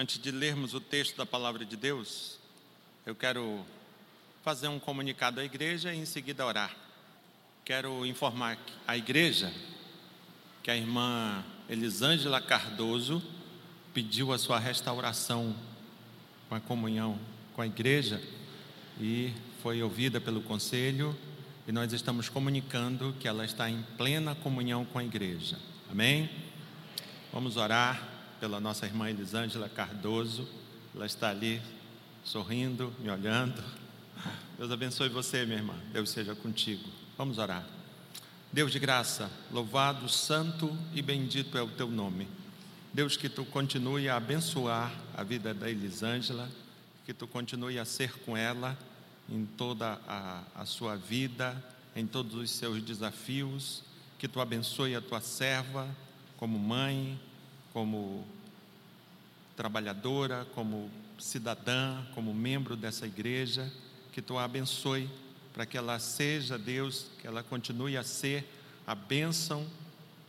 Antes de lermos o texto da palavra de Deus, eu quero fazer um comunicado à igreja e em seguida orar. Quero informar a igreja que a irmã Elisângela Cardoso pediu a sua restauração com a comunhão com a igreja e foi ouvida pelo conselho e nós estamos comunicando que ela está em plena comunhão com a igreja. Amém? Vamos orar pela nossa irmã Elisângela Cardoso. Ela está ali sorrindo, me olhando. Deus abençoe você, minha irmã. Deus seja contigo. Vamos orar. Deus de graça, louvado, santo e bendito é o teu nome. Deus, que tu continue a abençoar a vida da Elisângela, que tu continue a ser com ela em toda a, a sua vida, em todos os seus desafios, que tu abençoe a tua serva como mãe, como trabalhadora, como cidadã, como membro dessa igreja, que tu a abençoe para que ela seja, Deus, que ela continue a ser a bênção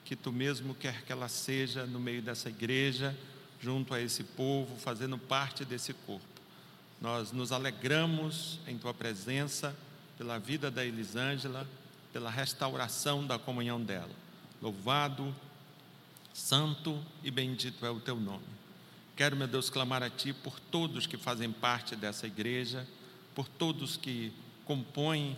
que tu mesmo quer que ela seja no meio dessa igreja, junto a esse povo, fazendo parte desse corpo. Nós nos alegramos em tua presença pela vida da Elisângela, pela restauração da comunhão dela. Louvado, santo e bendito é o teu nome. Quero, meu Deus, clamar a ti por todos que fazem parte dessa igreja, por todos que compõem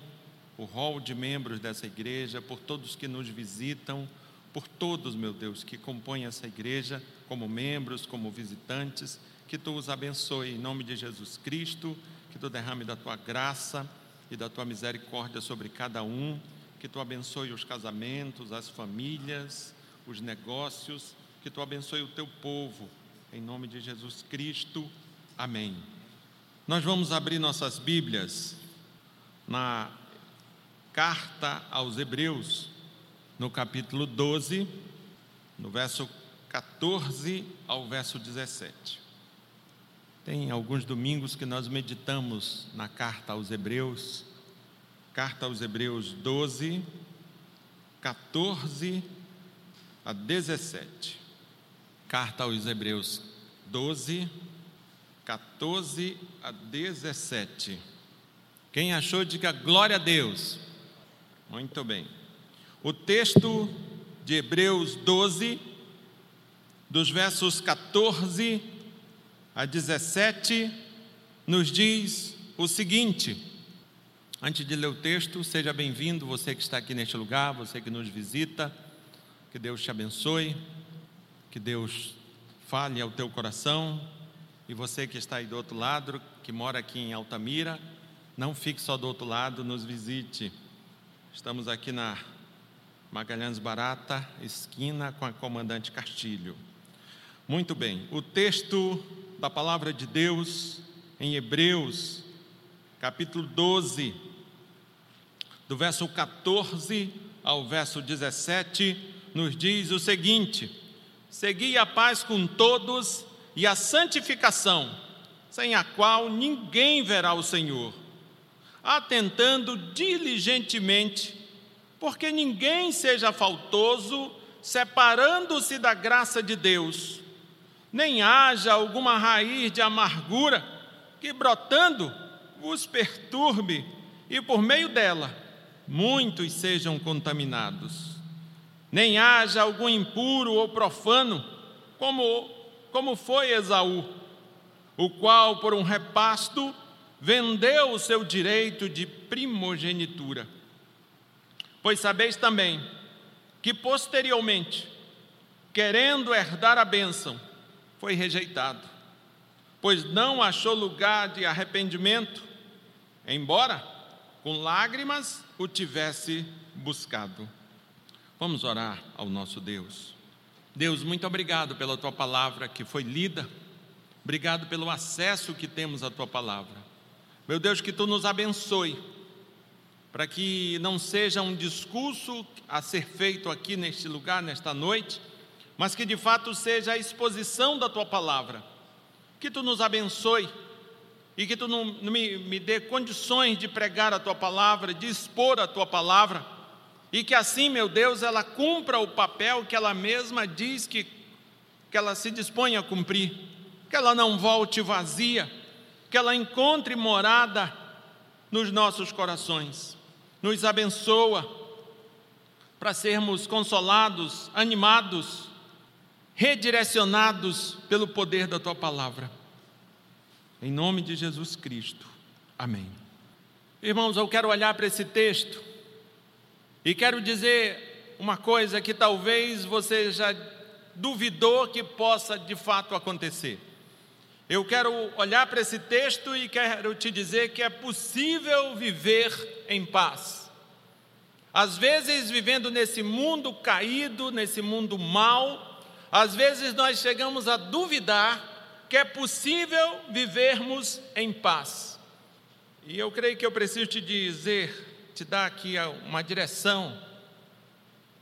o rol de membros dessa igreja, por todos que nos visitam, por todos, meu Deus, que compõem essa igreja, como membros, como visitantes, que tu os abençoe em nome de Jesus Cristo, que tu derrame da tua graça e da tua misericórdia sobre cada um, que tu abençoe os casamentos, as famílias, os negócios, que tu abençoe o teu povo, em nome de Jesus Cristo. Amém. Nós vamos abrir nossas Bíblias na carta aos Hebreus, no capítulo 12, no verso 14 ao verso 17. Tem alguns domingos que nós meditamos na carta aos Hebreus, carta aos Hebreus 12, 14 a 17. Carta aos Hebreus 12, 14 a 17. Quem achou, diga glória a Deus. Muito bem. O texto de Hebreus 12, dos versos 14 a 17, nos diz o seguinte. Antes de ler o texto, seja bem-vindo, você que está aqui neste lugar, você que nos visita, que Deus te abençoe, que Deus fale ao teu coração, e você que está aí do outro lado, que mora aqui em Altamira, não fique só do outro lado, nos visite. Estamos aqui na Magalhães Barata, esquina com a Comandante Castilho. Muito bem, o texto da palavra de Deus em Hebreus, capítulo 12, do verso 14 ao verso 17, nos diz o seguinte: Segui a paz com todos e a santificação, sem a qual ninguém verá o Senhor atentando diligentemente, porque ninguém seja faltoso, separando-se da graça de Deus, nem haja alguma raiz de amargura que brotando vos perturbe e por meio dela muitos sejam contaminados. Nem haja algum impuro ou profano, como, como foi Esaú, o qual por um repasto vendeu o seu direito de primogenitura. Pois sabeis também que posteriormente, querendo herdar a bênção, foi rejeitado, pois não achou lugar de arrependimento, embora com lágrimas o tivesse buscado. Vamos orar ao nosso Deus. Deus, muito obrigado pela tua palavra que foi lida, obrigado pelo acesso que temos à tua palavra. Meu Deus, que tu nos abençoe, para que não seja um discurso a ser feito aqui neste lugar, nesta noite, mas que de fato seja a exposição da tua palavra. Que tu nos abençoe e que tu não, não me, me dê condições de pregar a tua palavra, de expor a tua palavra, e que assim, meu Deus, ela cumpra o papel que ela mesma diz que, que ela se dispõe a cumprir que ela não volte vazia, que ela encontre morada nos nossos corações. Nos abençoa para sermos consolados, animados, redirecionados pelo poder da tua palavra. Em nome de Jesus Cristo. Amém. Irmãos, eu quero olhar para esse texto e quero dizer uma coisa que talvez você já duvidou que possa de fato acontecer. Eu quero olhar para esse texto e quero te dizer que é possível viver em paz. Às vezes, vivendo nesse mundo caído, nesse mundo mau, às vezes nós chegamos a duvidar que é possível vivermos em paz. E eu creio que eu preciso te dizer, te dar aqui uma direção,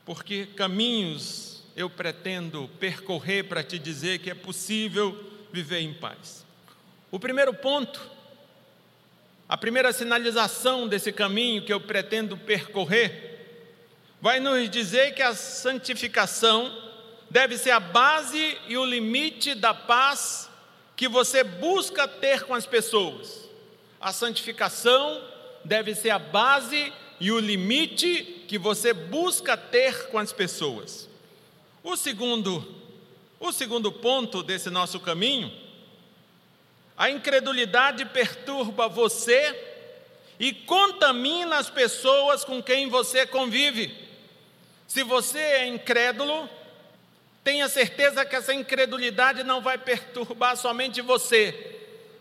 porque caminhos eu pretendo percorrer para te dizer que é possível viver em paz. O primeiro ponto, a primeira sinalização desse caminho que eu pretendo percorrer, vai nos dizer que a santificação deve ser a base e o limite da paz que você busca ter com as pessoas. A santificação deve ser a base e o limite que você busca ter com as pessoas. O segundo, o segundo ponto desse nosso caminho, a incredulidade perturba você e contamina as pessoas com quem você convive. Se você é incrédulo, tenha certeza que essa incredulidade não vai perturbar somente você,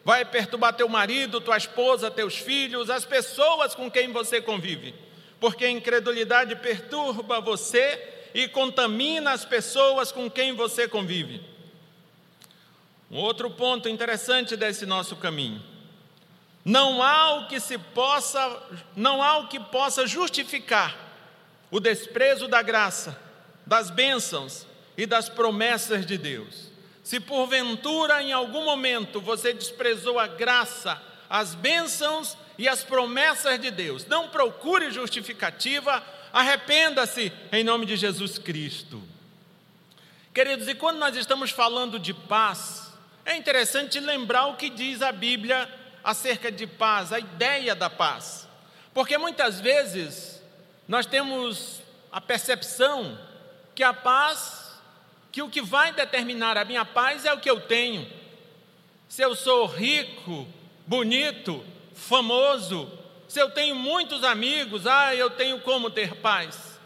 vai perturbar teu marido, tua esposa, teus filhos, as pessoas com quem você convive, porque a incredulidade perturba você e contamina as pessoas com quem você convive. Um outro ponto interessante desse nosso caminho. Não há o que se possa, não há o que possa justificar o desprezo da graça, das bênçãos e das promessas de Deus. Se porventura em algum momento você desprezou a graça, as bênçãos e as promessas de Deus, não procure justificativa Arrependa-se em nome de Jesus Cristo. Queridos, e quando nós estamos falando de paz, é interessante lembrar o que diz a Bíblia acerca de paz, a ideia da paz. Porque muitas vezes nós temos a percepção que a paz, que o que vai determinar a minha paz é o que eu tenho. Se eu sou rico, bonito, famoso, se eu tenho muitos amigos, ah, eu tenho como ter paz.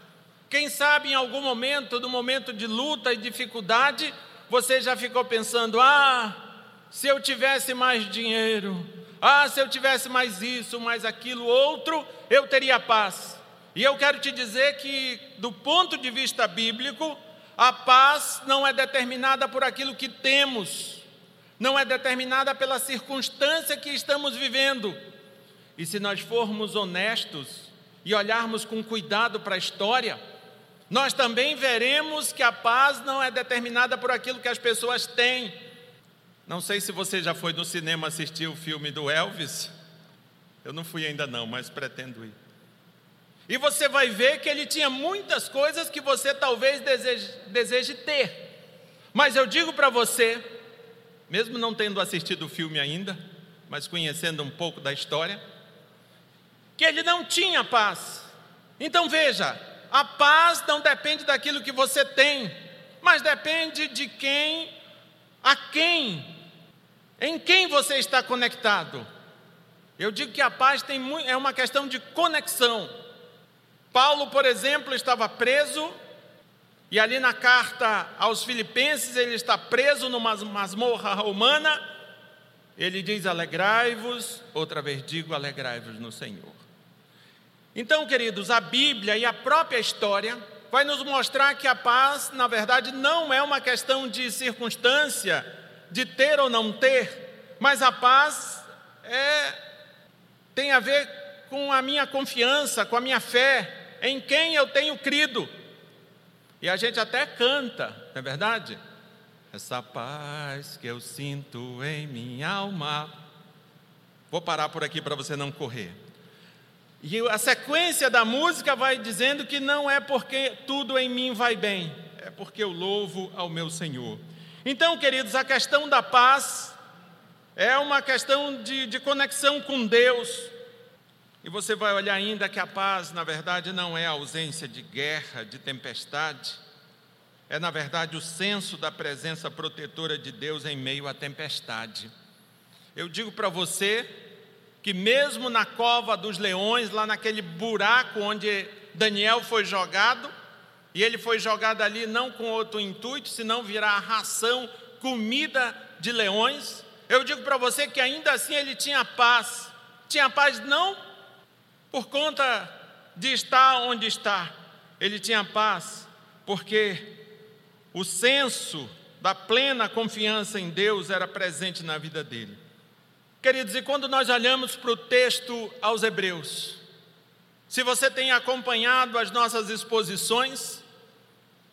Quem sabe em algum momento, no momento de luta e dificuldade, você já ficou pensando: ah, se eu tivesse mais dinheiro, ah, se eu tivesse mais isso, mais aquilo, outro, eu teria paz. E eu quero te dizer que, do ponto de vista bíblico, a paz não é determinada por aquilo que temos, não é determinada pela circunstância que estamos vivendo e se nós formos honestos e olharmos com cuidado para a história, nós também veremos que a paz não é determinada por aquilo que as pessoas têm. Não sei se você já foi no cinema assistir o filme do Elvis. Eu não fui ainda não, mas pretendo ir. E você vai ver que ele tinha muitas coisas que você talvez deseje, deseje ter. Mas eu digo para você, mesmo não tendo assistido o filme ainda, mas conhecendo um pouco da história, que ele não tinha paz. Então veja, a paz não depende daquilo que você tem, mas depende de quem, a quem, em quem você está conectado. Eu digo que a paz tem, é uma questão de conexão. Paulo, por exemplo, estava preso, e ali na carta aos Filipenses, ele está preso numa masmorra romana. Ele diz: Alegrai-vos, outra vez digo: alegrai-vos no Senhor. Então, queridos, a Bíblia e a própria história vai nos mostrar que a paz, na verdade, não é uma questão de circunstância, de ter ou não ter, mas a paz é tem a ver com a minha confiança, com a minha fé, em quem eu tenho crido. E a gente até canta, não é verdade? Essa paz que eu sinto em minha alma. Vou parar por aqui para você não correr. E a sequência da música vai dizendo que não é porque tudo em mim vai bem, é porque eu louvo ao meu Senhor. Então, queridos, a questão da paz é uma questão de, de conexão com Deus. E você vai olhar ainda que a paz, na verdade, não é a ausência de guerra, de tempestade, é, na verdade, o senso da presença protetora de Deus em meio à tempestade. Eu digo para você que, mesmo na cova dos leões, lá naquele buraco onde Daniel foi jogado, e ele foi jogado ali não com outro intuito, senão virar ração, comida de leões. Eu digo para você que ainda assim ele tinha paz. Tinha paz não por conta de estar onde está, ele tinha paz porque o senso da plena confiança em Deus era presente na vida dele. Queridos, e quando nós olhamos para o texto aos Hebreus, se você tem acompanhado as nossas exposições,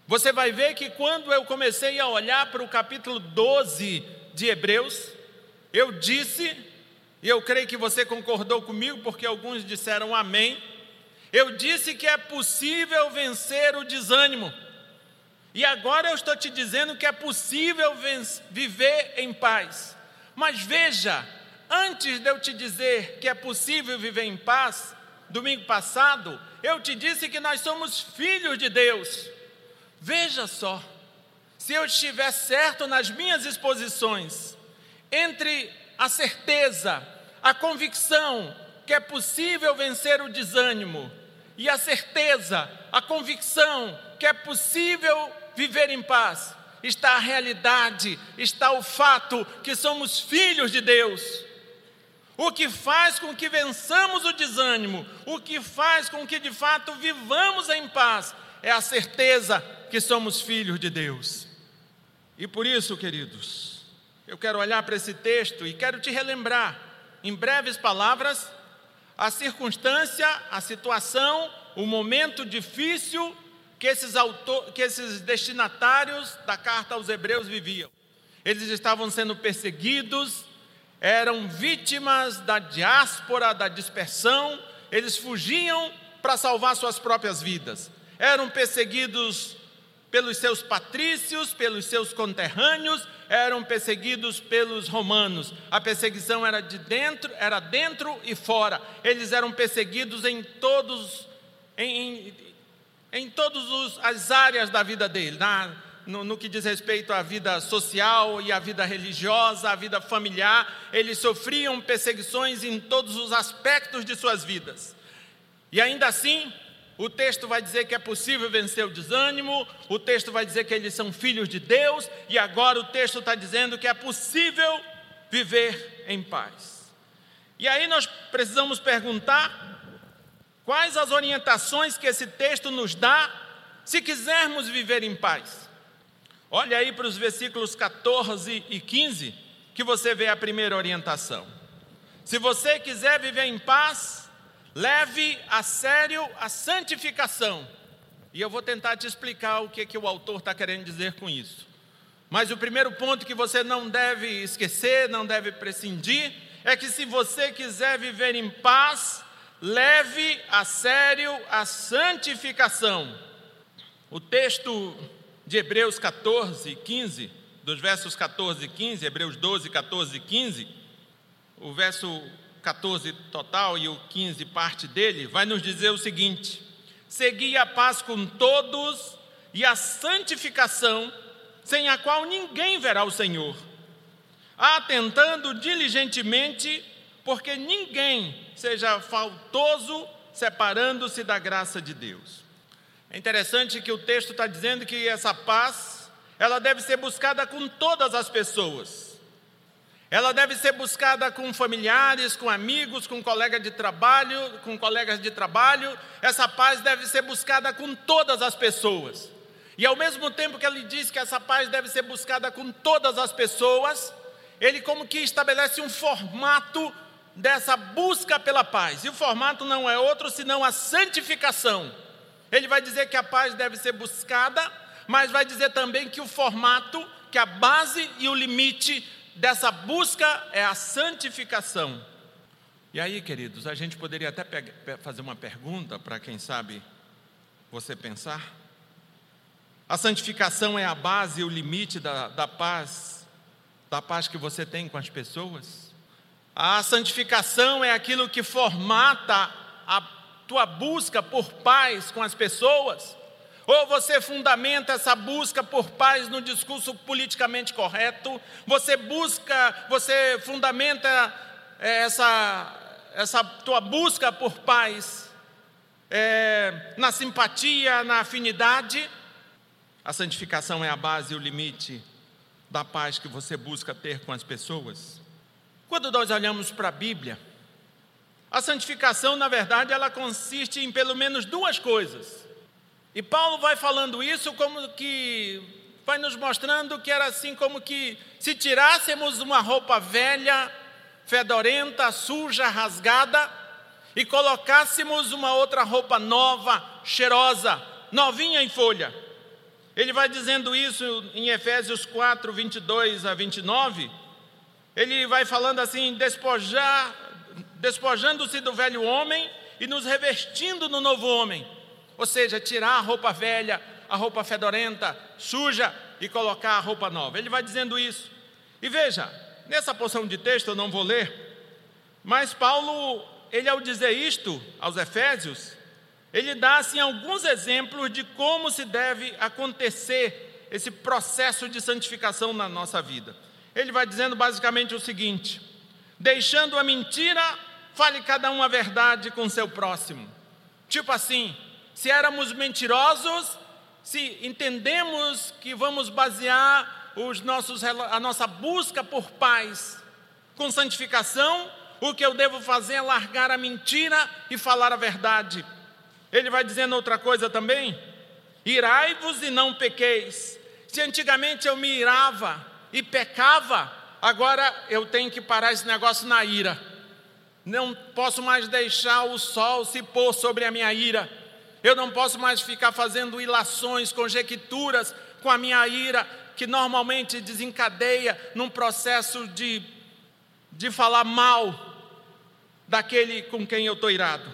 você vai ver que quando eu comecei a olhar para o capítulo 12 de Hebreus, eu disse, e eu creio que você concordou comigo, porque alguns disseram amém, eu disse que é possível vencer o desânimo. E agora eu estou te dizendo que é possível viver em paz. Mas veja, antes de eu te dizer que é possível viver em paz, domingo passado, eu te disse que nós somos filhos de Deus. Veja só, se eu estiver certo nas minhas exposições, entre a certeza, a convicção que é possível vencer o desânimo, e a certeza, a convicção que é possível viver em paz, está a realidade, está o fato que somos filhos de Deus. O que faz com que vençamos o desânimo, o que faz com que de fato vivamos em paz, é a certeza que somos filhos de Deus. E por isso, queridos, eu quero olhar para esse texto e quero te relembrar, em breves palavras, a circunstância, a situação, o momento difícil que esses, autor, que esses destinatários da carta aos Hebreus viviam. Eles estavam sendo perseguidos, eram vítimas da diáspora, da dispersão, eles fugiam para salvar suas próprias vidas. Eram perseguidos pelos seus patrícios, pelos seus conterrâneos, eram perseguidos pelos romanos. A perseguição era de dentro, era dentro e fora. Eles eram perseguidos em todos, em, em todas as áreas da vida dele, na, no, no, que diz respeito à vida social e à vida religiosa, à vida familiar, eles sofriam perseguições em todos os aspectos de suas vidas. E ainda assim, o texto vai dizer que é possível vencer o desânimo, o texto vai dizer que eles são filhos de Deus, e agora o texto está dizendo que é possível viver em paz. E aí nós precisamos perguntar Quais as orientações que esse texto nos dá se quisermos viver em paz? Olha aí para os versículos 14 e 15, que você vê a primeira orientação. Se você quiser viver em paz, leve a sério a santificação. E eu vou tentar te explicar o que, que o autor está querendo dizer com isso. Mas o primeiro ponto que você não deve esquecer, não deve prescindir, é que se você quiser viver em paz, leve a sério a santificação. O texto de Hebreus 14, 15, dos versos 14 e 15, Hebreus 12, 14 e 15, o verso 14 total e o 15 parte dele, vai nos dizer o seguinte: Segui a paz com todos e a santificação, sem a qual ninguém verá o Senhor, atentando diligentemente porque ninguém seja faltoso separando-se da graça de Deus. É interessante que o texto está dizendo que essa paz, ela deve ser buscada com todas as pessoas. Ela deve ser buscada com familiares, com amigos, com colegas de trabalho, com colegas de trabalho. Essa paz deve ser buscada com todas as pessoas. E ao mesmo tempo que ele diz que essa paz deve ser buscada com todas as pessoas, ele como que estabelece um formato dessa busca pela paz. E o formato não é outro senão a santificação. Ele vai dizer que a paz deve ser buscada, mas vai dizer também que o formato, que a base e o limite dessa busca é a santificação. E aí, queridos, a gente poderia até fazer uma pergunta para quem sabe você pensar. A santificação é a base e o limite da, da paz, da paz que você tem com as pessoas. A santificação é aquilo que formata a tua busca por paz com as pessoas. Ou você fundamenta essa busca por paz no discurso politicamente correto, você busca, você fundamenta é, essa, essa tua busca por paz é, na simpatia, na afinidade. A santificação é a base e o limite da paz que você busca ter com as pessoas. Quando nós olhamos para a Bíblia, a santificação, na verdade, ela consiste em pelo menos duas coisas. E Paulo vai falando isso como que vai nos mostrando que era assim como que se tirássemos uma roupa velha, fedorenta, suja, rasgada e colocássemos uma outra roupa nova, cheirosa, novinha em folha. Ele vai dizendo isso em Efésios 4, 22 a 29. Ele vai falando assim: despojar, despojando-se do velho homem e nos revestindo no novo homem ou seja, tirar a roupa velha, a roupa fedorenta, suja e colocar a roupa nova. Ele vai dizendo isso. E veja, nessa porção de texto eu não vou ler, mas Paulo, ele ao dizer isto aos Efésios, ele dá assim alguns exemplos de como se deve acontecer esse processo de santificação na nossa vida. Ele vai dizendo basicamente o seguinte: deixando a mentira, fale cada um a verdade com seu próximo. Tipo assim, se éramos mentirosos, se entendemos que vamos basear os nossos, a nossa busca por paz com santificação, o que eu devo fazer é largar a mentira e falar a verdade. Ele vai dizendo outra coisa também: irai-vos e não pequeis. Se antigamente eu me irava e pecava, agora eu tenho que parar esse negócio na ira. Não posso mais deixar o sol se pôr sobre a minha ira. Eu não posso mais ficar fazendo ilações, conjecturas com a minha ira, que normalmente desencadeia num processo de, de falar mal daquele com quem eu estou irado.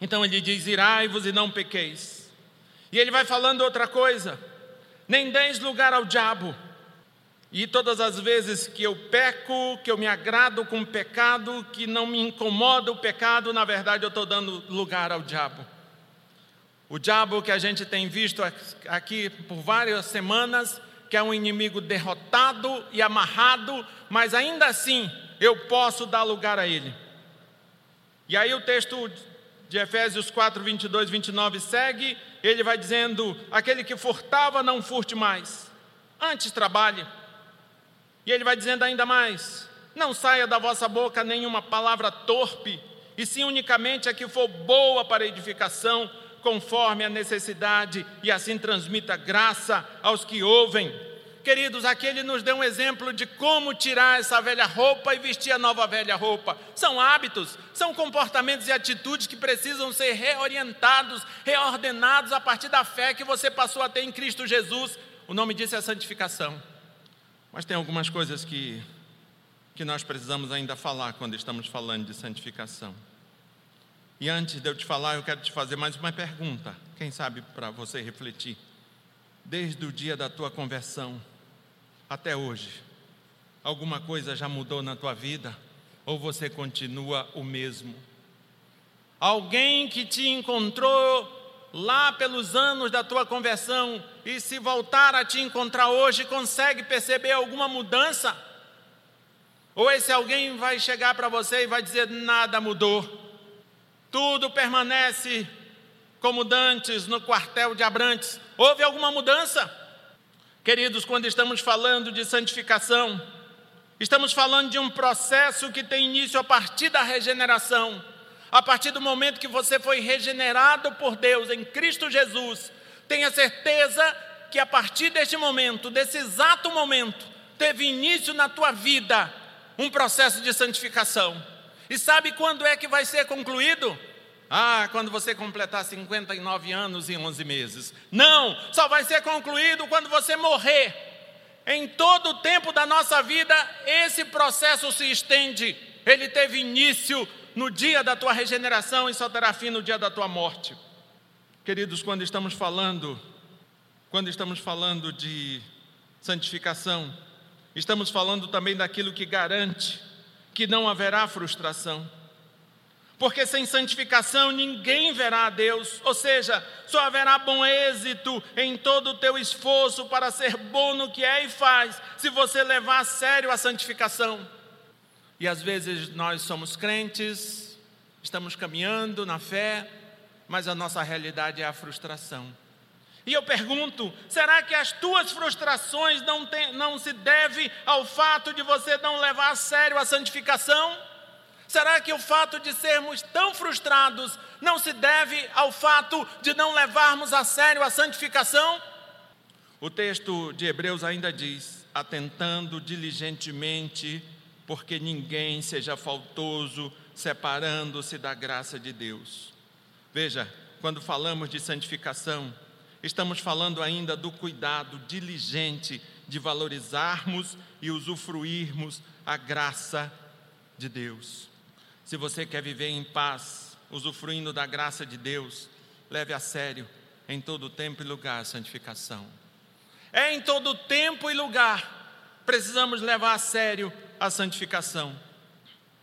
Então ele diz: irai-vos e não pequeis. E ele vai falando outra coisa: nem deis lugar ao diabo. E todas as vezes que eu peco, que eu me agrado com o pecado, que não me incomoda o pecado, na verdade eu estou dando lugar ao diabo. O diabo que a gente tem visto aqui por várias semanas, que é um inimigo derrotado e amarrado, mas ainda assim eu posso dar lugar a ele. E aí o texto de Efésios 4, 22, 29 segue, ele vai dizendo: aquele que furtava, não furte mais, antes trabalhe. E ele vai dizendo ainda mais: não saia da vossa boca nenhuma palavra torpe, e sim unicamente a que for boa para edificação conforme a necessidade e assim transmita graça aos que ouvem. Queridos, aqui ele nos deu um exemplo de como tirar essa velha roupa e vestir a nova velha roupa. São hábitos, são comportamentos e atitudes que precisam ser reorientados, reordenados a partir da fé que você passou a ter em Cristo Jesus. O nome disso é santificação. Mas tem algumas coisas que, que nós precisamos ainda falar quando estamos falando de santificação. E antes de eu te falar, eu quero te fazer mais uma pergunta, quem sabe para você refletir. Desde o dia da tua conversão até hoje, alguma coisa já mudou na tua vida? Ou você continua o mesmo? Alguém que te encontrou lá pelos anos da tua conversão e se voltar a te encontrar hoje, consegue perceber alguma mudança? Ou esse alguém vai chegar para você e vai dizer: nada mudou? Tudo permanece como dantes no quartel de Abrantes. Houve alguma mudança? Queridos, quando estamos falando de santificação, estamos falando de um processo que tem início a partir da regeneração. A partir do momento que você foi regenerado por Deus em Cristo Jesus, tenha certeza que a partir deste momento, desse exato momento, teve início na tua vida um processo de santificação. E sabe quando é que vai ser concluído? Ah, quando você completar 59 anos e 11 meses. Não, só vai ser concluído quando você morrer. Em todo o tempo da nossa vida, esse processo se estende. Ele teve início no dia da tua regeneração e só terá fim no dia da tua morte. Queridos, quando estamos falando quando estamos falando de santificação, estamos falando também daquilo que garante que não haverá frustração. Porque sem santificação ninguém verá a Deus, ou seja, só haverá bom êxito em todo o teu esforço para ser bom no que é e faz, se você levar a sério a santificação. E às vezes nós somos crentes, estamos caminhando na fé, mas a nossa realidade é a frustração. E eu pergunto: será que as tuas frustrações não, tem, não se devem ao fato de você não levar a sério a santificação? Será que o fato de sermos tão frustrados não se deve ao fato de não levarmos a sério a santificação? O texto de Hebreus ainda diz: atentando diligentemente, porque ninguém seja faltoso, separando-se da graça de Deus. Veja, quando falamos de santificação, estamos falando ainda do cuidado diligente de valorizarmos e usufruirmos a graça de Deus. Se você quer viver em paz, usufruindo da graça de Deus, leve a sério em todo tempo e lugar a santificação. É em todo tempo e lugar precisamos levar a sério a santificação.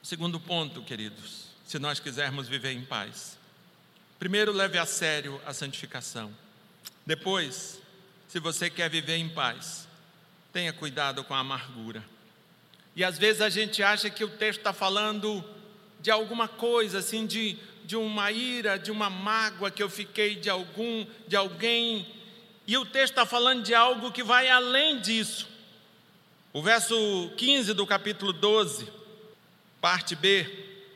Segundo ponto, queridos, se nós quisermos viver em paz. Primeiro, leve a sério a santificação. Depois, se você quer viver em paz, tenha cuidado com a amargura. E às vezes a gente acha que o texto está falando de alguma coisa, assim, de, de uma ira, de uma mágoa que eu fiquei de algum, de alguém. E o texto está falando de algo que vai além disso. O verso 15 do capítulo 12, parte B,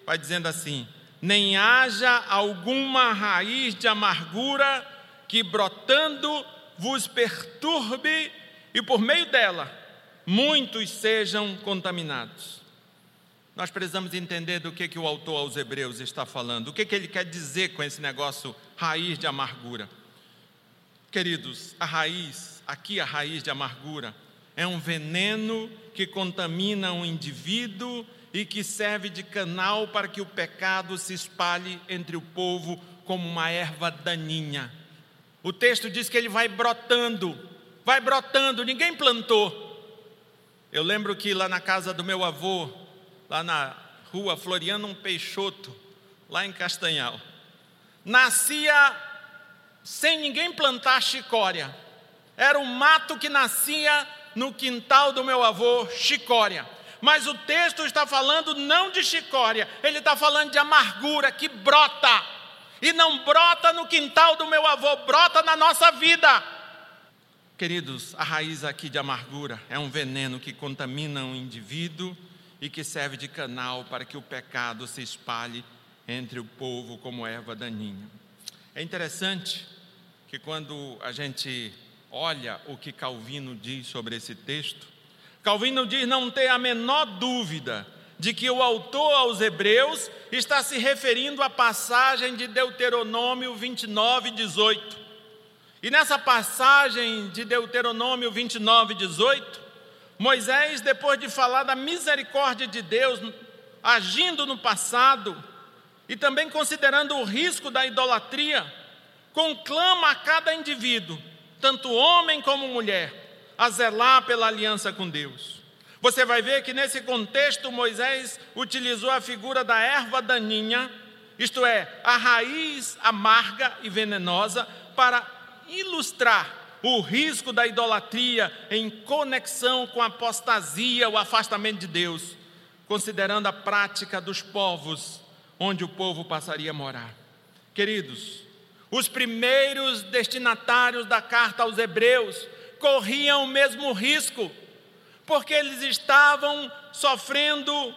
vai dizendo assim: Nem haja alguma raiz de amargura que brotando vos perturbe, e por meio dela muitos sejam contaminados. Nós precisamos entender do que, que o autor aos Hebreus está falando, o que, que ele quer dizer com esse negócio raiz de amargura. Queridos, a raiz, aqui a raiz de amargura, é um veneno que contamina um indivíduo e que serve de canal para que o pecado se espalhe entre o povo como uma erva daninha. O texto diz que ele vai brotando, vai brotando, ninguém plantou. Eu lembro que lá na casa do meu avô, lá na rua Floriano Peixoto, lá em Castanhal. Nascia sem ninguém plantar chicória. Era um mato que nascia no quintal do meu avô, chicória. Mas o texto está falando não de chicória, ele está falando de amargura que brota. E não brota no quintal do meu avô, brota na nossa vida. Queridos, a raiz aqui de amargura é um veneno que contamina um indivíduo e que serve de canal para que o pecado se espalhe entre o povo como erva daninha. É interessante que quando a gente olha o que Calvino diz sobre esse texto, Calvino diz não ter a menor dúvida de que o autor aos Hebreus está se referindo à passagem de Deuteronômio 29, 18. E nessa passagem de Deuteronômio 29, 18, Moisés, depois de falar da misericórdia de Deus agindo no passado e também considerando o risco da idolatria, conclama a cada indivíduo, tanto homem como mulher, a zelar pela aliança com Deus. Você vai ver que nesse contexto Moisés utilizou a figura da erva daninha, isto é, a raiz amarga e venenosa, para ilustrar o risco da idolatria em conexão com a apostasia, o afastamento de Deus, considerando a prática dos povos onde o povo passaria a morar. Queridos, os primeiros destinatários da carta aos Hebreus corriam o mesmo risco, porque eles estavam sofrendo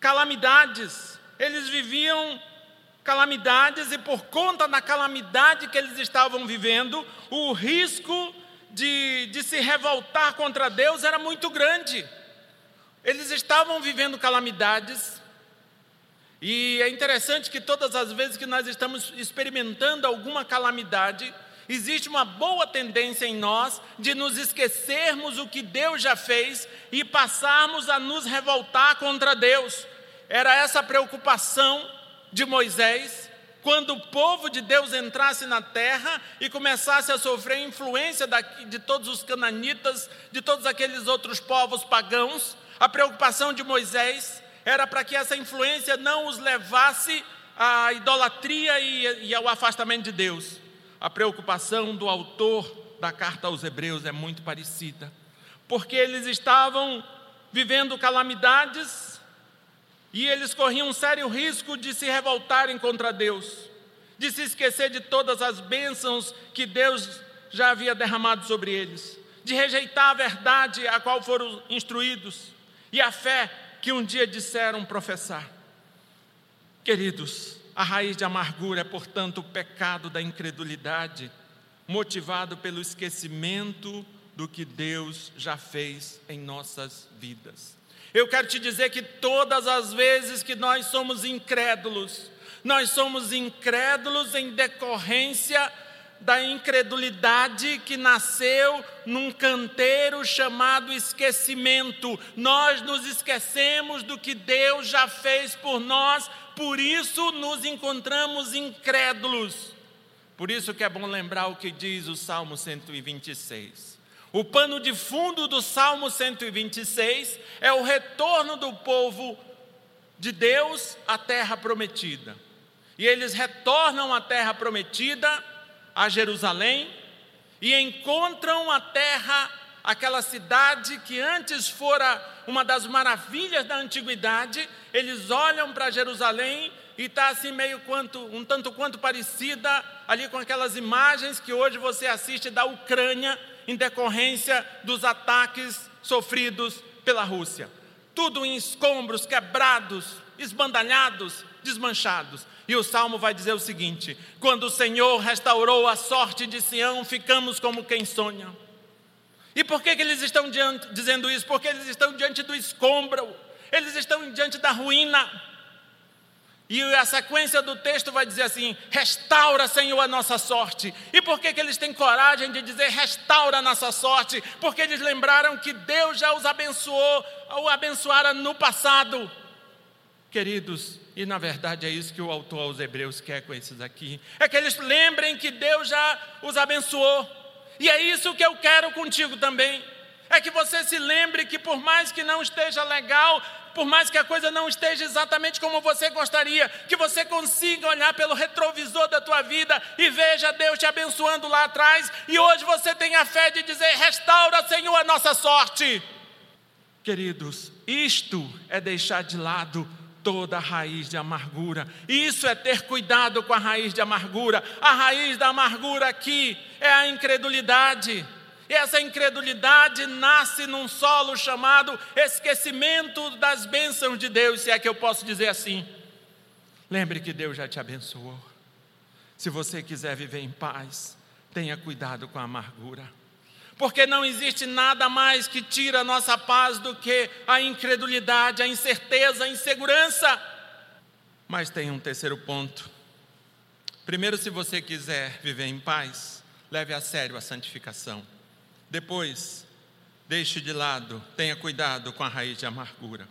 calamidades, eles viviam calamidades, e por conta da calamidade que eles estavam vivendo, o risco de, de se revoltar contra Deus era muito grande. Eles estavam vivendo calamidades, e é interessante que todas as vezes que nós estamos experimentando alguma calamidade, existe uma boa tendência em nós de nos esquecermos o que Deus já fez e passarmos a nos revoltar contra Deus. Era essa preocupação de Moisés quando o povo de Deus entrasse na terra e começasse a sofrer influência de todos os cananitas, de todos aqueles outros povos pagãos, a preocupação de Moisés era para que essa influência não os levasse à idolatria e, e ao afastamento de Deus. A preocupação do autor da carta aos Hebreus é muito parecida, porque eles estavam vivendo calamidades e eles corriam um sério risco de se revoltarem contra Deus, de se esquecer de todas as bênçãos que Deus já havia derramado sobre eles, de rejeitar a verdade a qual foram instruídos e a fé que um dia disseram professar. Queridos, a raiz de amargura é, portanto, o pecado da incredulidade, motivado pelo esquecimento do que Deus já fez em nossas vidas. Eu quero te dizer que todas as vezes que nós somos incrédulos, nós somos incrédulos em decorrência da incredulidade que nasceu num canteiro chamado esquecimento. Nós nos esquecemos do que Deus já fez por nós, por isso nos encontramos incrédulos. Por isso que é bom lembrar o que diz o Salmo 126. O pano de fundo do Salmo 126 é o retorno do povo de Deus à terra prometida. E eles retornam à terra prometida, a Jerusalém, e encontram a terra, aquela cidade que antes fora uma das maravilhas da antiguidade. Eles olham para Jerusalém e está assim meio quanto, um tanto quanto parecida ali com aquelas imagens que hoje você assiste da Ucrânia em decorrência dos ataques sofridos pela Rússia. Tudo em escombros, quebrados, esbandalhados, desmanchados. E o salmo vai dizer o seguinte: quando o Senhor restaurou a sorte de Sião, ficamos como quem sonha. E por que, que eles estão diante, dizendo isso? Porque eles estão diante do escombro, eles estão diante da ruína. E a sequência do texto vai dizer assim: restaura, Senhor, a nossa sorte. E por que, que eles têm coragem de dizer restaura a nossa sorte? Porque eles lembraram que Deus já os abençoou, ou abençoara no passado. Queridos, e na verdade é isso que o autor aos Hebreus quer com esses aqui: é que eles lembrem que Deus já os abençoou. E é isso que eu quero contigo também. É que você se lembre que, por mais que não esteja legal, por mais que a coisa não esteja exatamente como você gostaria, que você consiga olhar pelo retrovisor da tua vida e veja Deus te abençoando lá atrás, e hoje você tem a fé de dizer: restaura, Senhor, a nossa sorte. Queridos, isto é deixar de lado toda a raiz de amargura. Isso é ter cuidado com a raiz de amargura. A raiz da amargura aqui é a incredulidade. E essa incredulidade nasce num solo chamado esquecimento das bênçãos de Deus, se é que eu posso dizer assim. Lembre que Deus já te abençoou. Se você quiser viver em paz, tenha cuidado com a amargura. Porque não existe nada mais que tira a nossa paz do que a incredulidade, a incerteza, a insegurança. Mas tem um terceiro ponto. Primeiro, se você quiser viver em paz, leve a sério a santificação. Depois, deixe de lado, tenha cuidado com a raiz de amargura.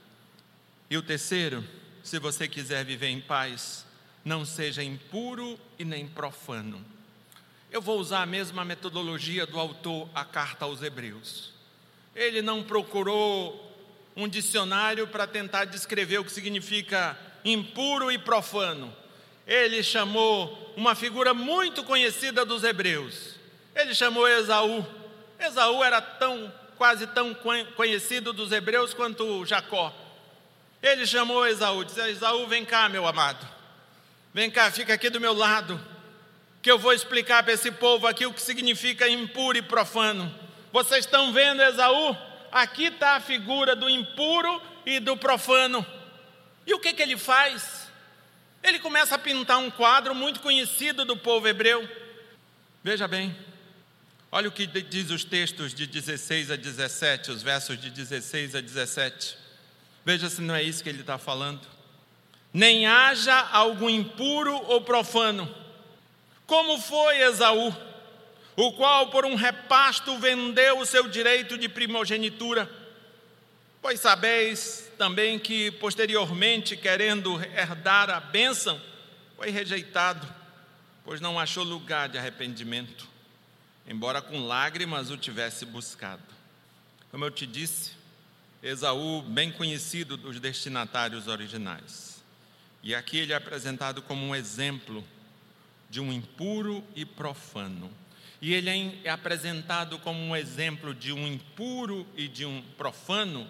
E o terceiro, se você quiser viver em paz, não seja impuro e nem profano. Eu vou usar a mesma metodologia do autor a carta aos Hebreus. Ele não procurou um dicionário para tentar descrever o que significa impuro e profano. Ele chamou uma figura muito conhecida dos hebreus. Ele chamou Esaú. Esaú era tão, quase tão conhecido dos hebreus quanto Jacó. Ele chamou Esaú, disse: Esaú, vem cá, meu amado. Vem cá, fica aqui do meu lado, que eu vou explicar para esse povo aqui o que significa impuro e profano. Vocês estão vendo Esaú? Aqui está a figura do impuro e do profano. E o que, que ele faz? Ele começa a pintar um quadro muito conhecido do povo hebreu. Veja bem, Olha o que diz os textos de 16 a 17, os versos de 16 a 17. Veja se não é isso que ele está falando. Nem haja algum impuro ou profano, como foi Esaú, o qual por um repasto vendeu o seu direito de primogenitura. Pois sabeis também que posteriormente, querendo herdar a bênção, foi rejeitado, pois não achou lugar de arrependimento, embora com lágrimas o tivesse buscado. Como eu te disse, Esaú, bem conhecido dos destinatários originais. E aqui ele é apresentado como um exemplo de um impuro e profano. E ele é, é apresentado como um exemplo de um impuro e de um profano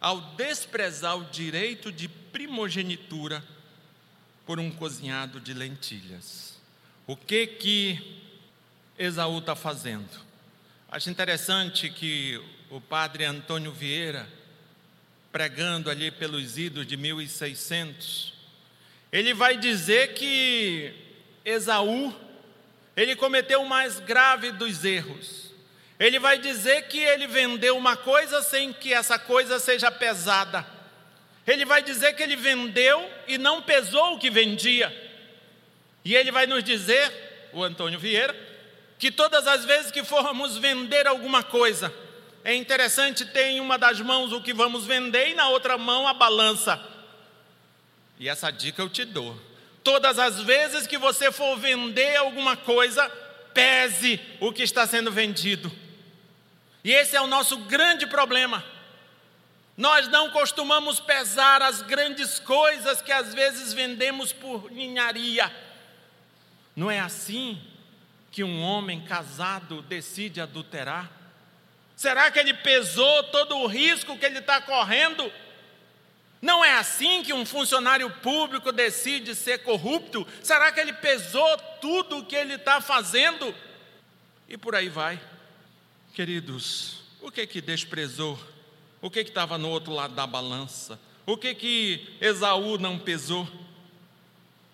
ao desprezar o direito de primogenitura por um cozinhado de lentilhas. O que que Esaú está fazendo? Acho interessante que o padre Antônio Vieira, pregando ali pelos idos de 1600, ele vai dizer que Esaú, ele cometeu o mais grave dos erros. Ele vai dizer que ele vendeu uma coisa sem que essa coisa seja pesada. Ele vai dizer que ele vendeu e não pesou o que vendia. E ele vai nos dizer, o Antônio Vieira, que todas as vezes que formos vender alguma coisa, é interessante ter em uma das mãos o que vamos vender e na outra mão a balança. E essa dica eu te dou. Todas as vezes que você for vender alguma coisa, pese o que está sendo vendido. E esse é o nosso grande problema. Nós não costumamos pesar as grandes coisas que às vezes vendemos por ninharia. Não é assim que um homem casado decide adulterar? Será que ele pesou todo o risco que ele está correndo? Não é assim que um funcionário público decide ser corrupto? Será que ele pesou tudo o que ele está fazendo? E por aí vai. Queridos, o que que desprezou? O que que estava no outro lado da balança? O que que Esaú não pesou?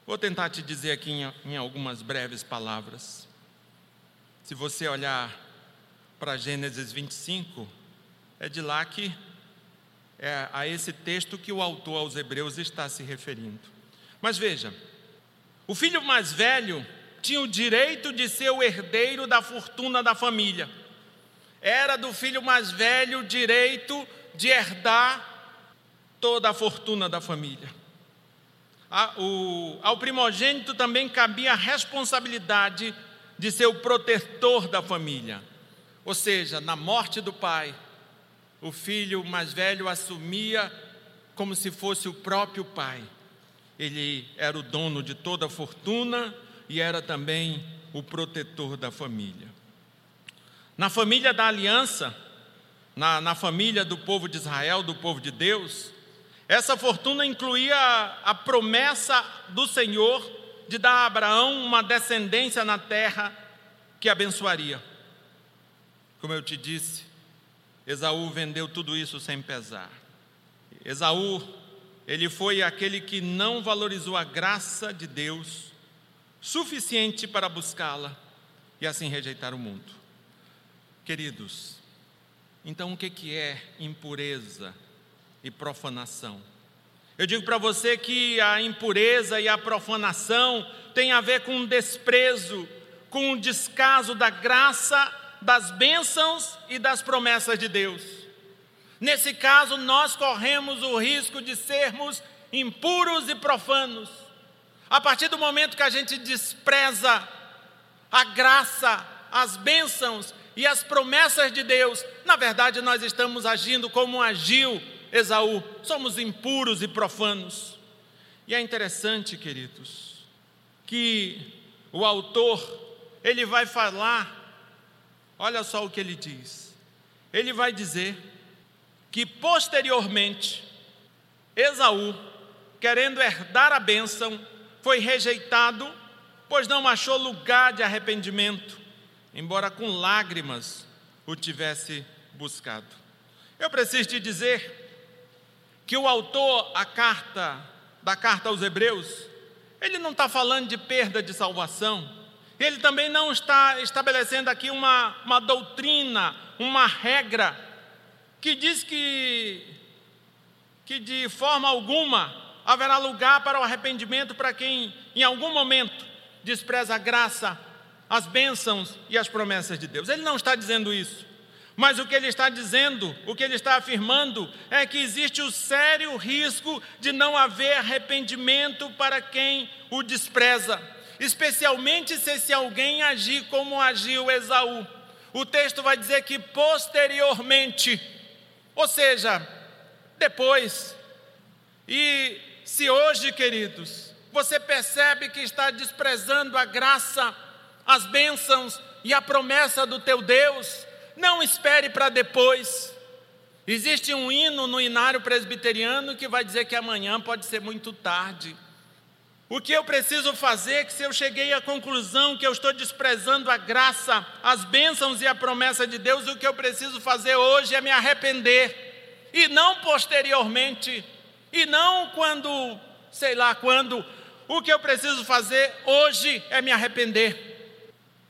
Vou tentar te dizer aqui em, em algumas breves palavras. Se você olhar para Gênesis 25, é de lá que é a esse texto que o autor aos Hebreus está se referindo. Mas veja, o filho mais velho tinha o direito de ser o herdeiro da fortuna da família. Era do filho mais velho o direito de herdar toda a fortuna da família. ao primogênito também cabia a responsabilidade de ser o protetor da família. Ou seja, na morte do pai, o filho mais velho assumia como se fosse o próprio pai. Ele era o dono de toda a fortuna e era também o protetor da família. Na família da aliança, na, na família do povo de Israel, do povo de Deus, essa fortuna incluía a, a promessa do Senhor de dar a Abraão uma descendência na terra que abençoaria. Como eu te disse, Esaú vendeu tudo isso sem pesar. Esaú, ele foi aquele que não valorizou a graça de Deus suficiente para buscá-la e assim rejeitar o mundo. Queridos, então o que é impureza e profanação? Eu digo para você que a impureza e a profanação têm a ver com desprezo, com o descaso da graça das bênçãos e das promessas de Deus. Nesse caso, nós corremos o risco de sermos impuros e profanos. A partir do momento que a gente despreza a graça, as bênçãos e as promessas de Deus, na verdade nós estamos agindo como agiu Esaú, somos impuros e profanos. E é interessante, queridos, que o autor ele vai falar Olha só o que ele diz. Ele vai dizer que posteriormente Esaú, querendo herdar a bênção, foi rejeitado, pois não achou lugar de arrependimento, embora com lágrimas o tivesse buscado. Eu preciso te dizer que o autor a carta da carta aos Hebreus, ele não está falando de perda de salvação, ele também não está estabelecendo aqui uma, uma doutrina, uma regra, que diz que, que de forma alguma haverá lugar para o arrependimento para quem em algum momento despreza a graça, as bênçãos e as promessas de Deus. Ele não está dizendo isso. Mas o que ele está dizendo, o que ele está afirmando, é que existe o sério risco de não haver arrependimento para quem o despreza, especialmente se esse alguém agir como agiu Esaú. O texto vai dizer que posteriormente, ou seja, depois. E se hoje, queridos, você percebe que está desprezando a graça, as bênçãos e a promessa do teu Deus, não espere para depois. Existe um hino no inário presbiteriano que vai dizer que amanhã pode ser muito tarde. O que eu preciso fazer é que se eu cheguei à conclusão que eu estou desprezando a graça, as bênçãos e a promessa de Deus, o que eu preciso fazer hoje é me arrepender. E não posteriormente, e não quando, sei lá quando. O que eu preciso fazer hoje é me arrepender.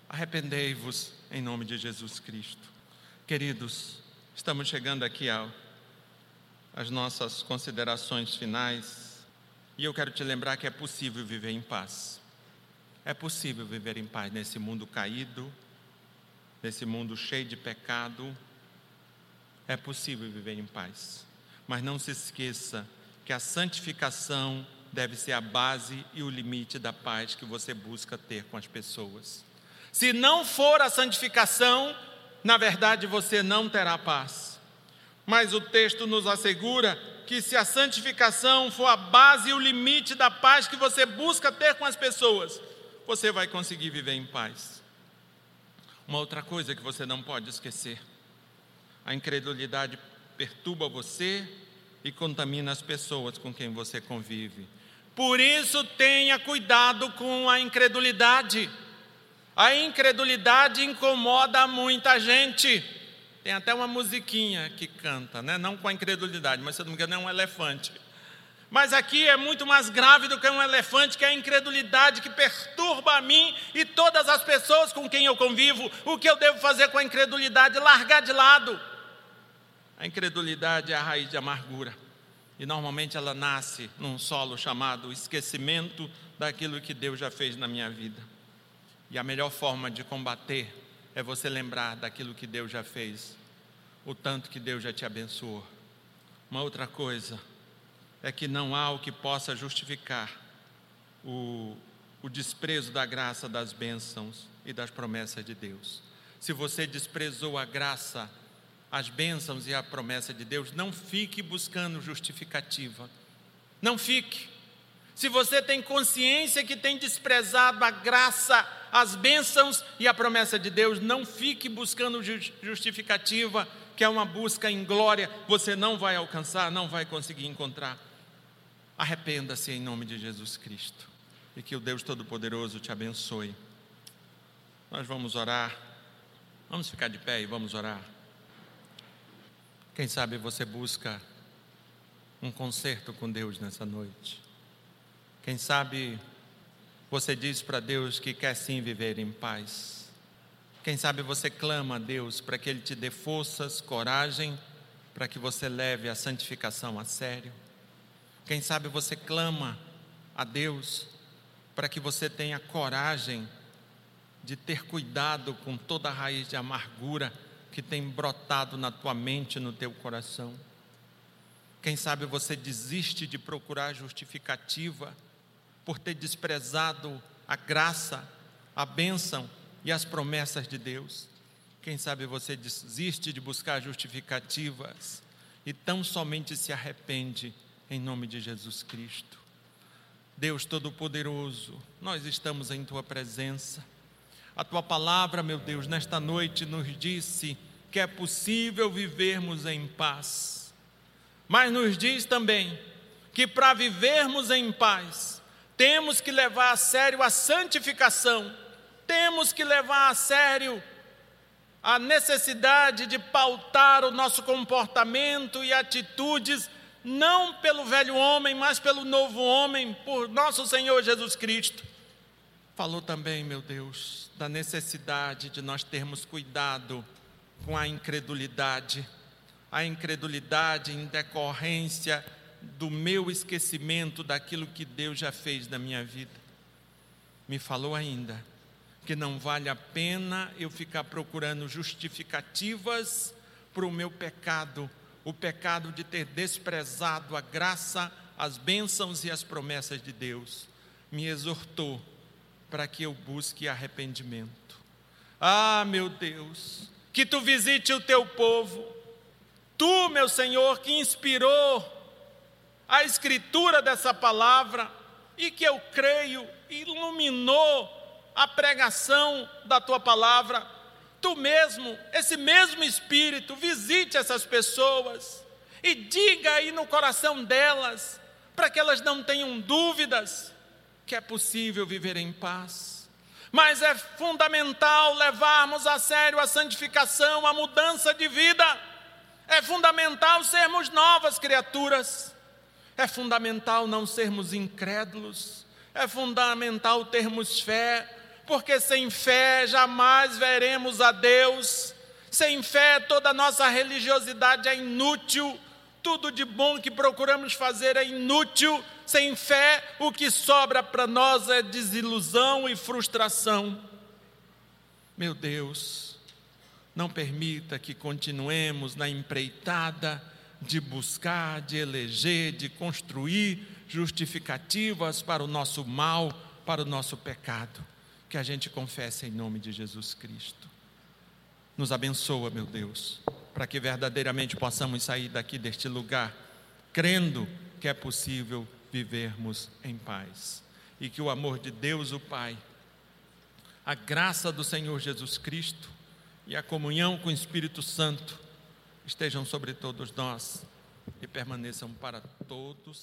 Arrependei-vos em nome de Jesus Cristo. Queridos, estamos chegando aqui às nossas considerações finais e eu quero te lembrar que é possível viver em paz. É possível viver em paz nesse mundo caído, nesse mundo cheio de pecado. É possível viver em paz. Mas não se esqueça que a santificação deve ser a base e o limite da paz que você busca ter com as pessoas. Se não for a santificação, na verdade você não terá paz. Mas o texto nos assegura que se a santificação for a base e o limite da paz que você busca ter com as pessoas, você vai conseguir viver em paz. Uma outra coisa que você não pode esquecer: a incredulidade perturba você e contamina as pessoas com quem você convive. Por isso, tenha cuidado com a incredulidade. A incredulidade incomoda muita gente. Tem até uma musiquinha que canta, né? não com a incredulidade, mas se não me engano é um elefante. Mas aqui é muito mais grave do que um elefante, que é a incredulidade que perturba a mim e todas as pessoas com quem eu convivo. O que eu devo fazer com a incredulidade? Largar de lado. A incredulidade é a raiz de amargura. E normalmente ela nasce num solo chamado esquecimento daquilo que Deus já fez na minha vida. E a melhor forma de combater é você lembrar daquilo que Deus já fez, o tanto que Deus já te abençoou. Uma outra coisa é que não há o que possa justificar o, o desprezo da graça, das bênçãos e das promessas de Deus. Se você desprezou a graça, as bênçãos e a promessa de Deus, não fique buscando justificativa. Não fique. Se você tem consciência que tem desprezado a graça, as bênçãos e a promessa de Deus, não fique buscando justificativa, que é uma busca em glória, você não vai alcançar, não vai conseguir encontrar. Arrependa-se em nome de Jesus Cristo e que o Deus Todo-Poderoso te abençoe. Nós vamos orar, vamos ficar de pé e vamos orar. Quem sabe você busca um concerto com Deus nessa noite. Quem sabe você diz para Deus que quer sim viver em paz. Quem sabe você clama a Deus para que Ele te dê forças, coragem, para que você leve a santificação a sério. Quem sabe você clama a Deus para que você tenha coragem de ter cuidado com toda a raiz de amargura que tem brotado na tua mente, no teu coração. Quem sabe você desiste de procurar justificativa por ter desprezado a graça, a bênção e as promessas de Deus. Quem sabe você desiste de buscar justificativas e tão somente se arrepende em nome de Jesus Cristo. Deus Todo-Poderoso, nós estamos em Tua presença. A Tua palavra, meu Deus, nesta noite nos disse que é possível vivermos em paz, mas nos diz também que para vivermos em paz, temos que levar a sério a santificação, temos que levar a sério a necessidade de pautar o nosso comportamento e atitudes, não pelo velho homem, mas pelo novo homem, por nosso Senhor Jesus Cristo. Falou também, meu Deus, da necessidade de nós termos cuidado com a incredulidade, a incredulidade em decorrência do meu esquecimento daquilo que Deus já fez na minha vida. Me falou ainda que não vale a pena eu ficar procurando justificativas para o meu pecado, o pecado de ter desprezado a graça, as bênçãos e as promessas de Deus. Me exortou para que eu busque arrependimento. Ah, meu Deus, que tu visite o teu povo, tu, meu Senhor, que inspirou a escritura dessa palavra e que eu creio iluminou a pregação da tua palavra, tu mesmo, esse mesmo Espírito, visite essas pessoas e diga aí no coração delas, para que elas não tenham dúvidas, que é possível viver em paz. Mas é fundamental levarmos a sério a santificação, a mudança de vida. É fundamental sermos novas criaturas. É fundamental não sermos incrédulos. É fundamental termos fé porque sem fé jamais veremos a Deus. Sem fé, toda nossa religiosidade é inútil, tudo de bom que procuramos fazer é inútil. Sem fé, o que sobra para nós é desilusão e frustração. Meu Deus, não permita que continuemos na empreitada de buscar, de eleger, de construir justificativas para o nosso mal, para o nosso pecado que a gente confesse em nome de Jesus Cristo. Nos abençoa, meu Deus, para que verdadeiramente possamos sair daqui deste lugar crendo que é possível vivermos em paz e que o amor de Deus, o Pai, a graça do Senhor Jesus Cristo e a comunhão com o Espírito Santo estejam sobre todos nós e permaneçam para todos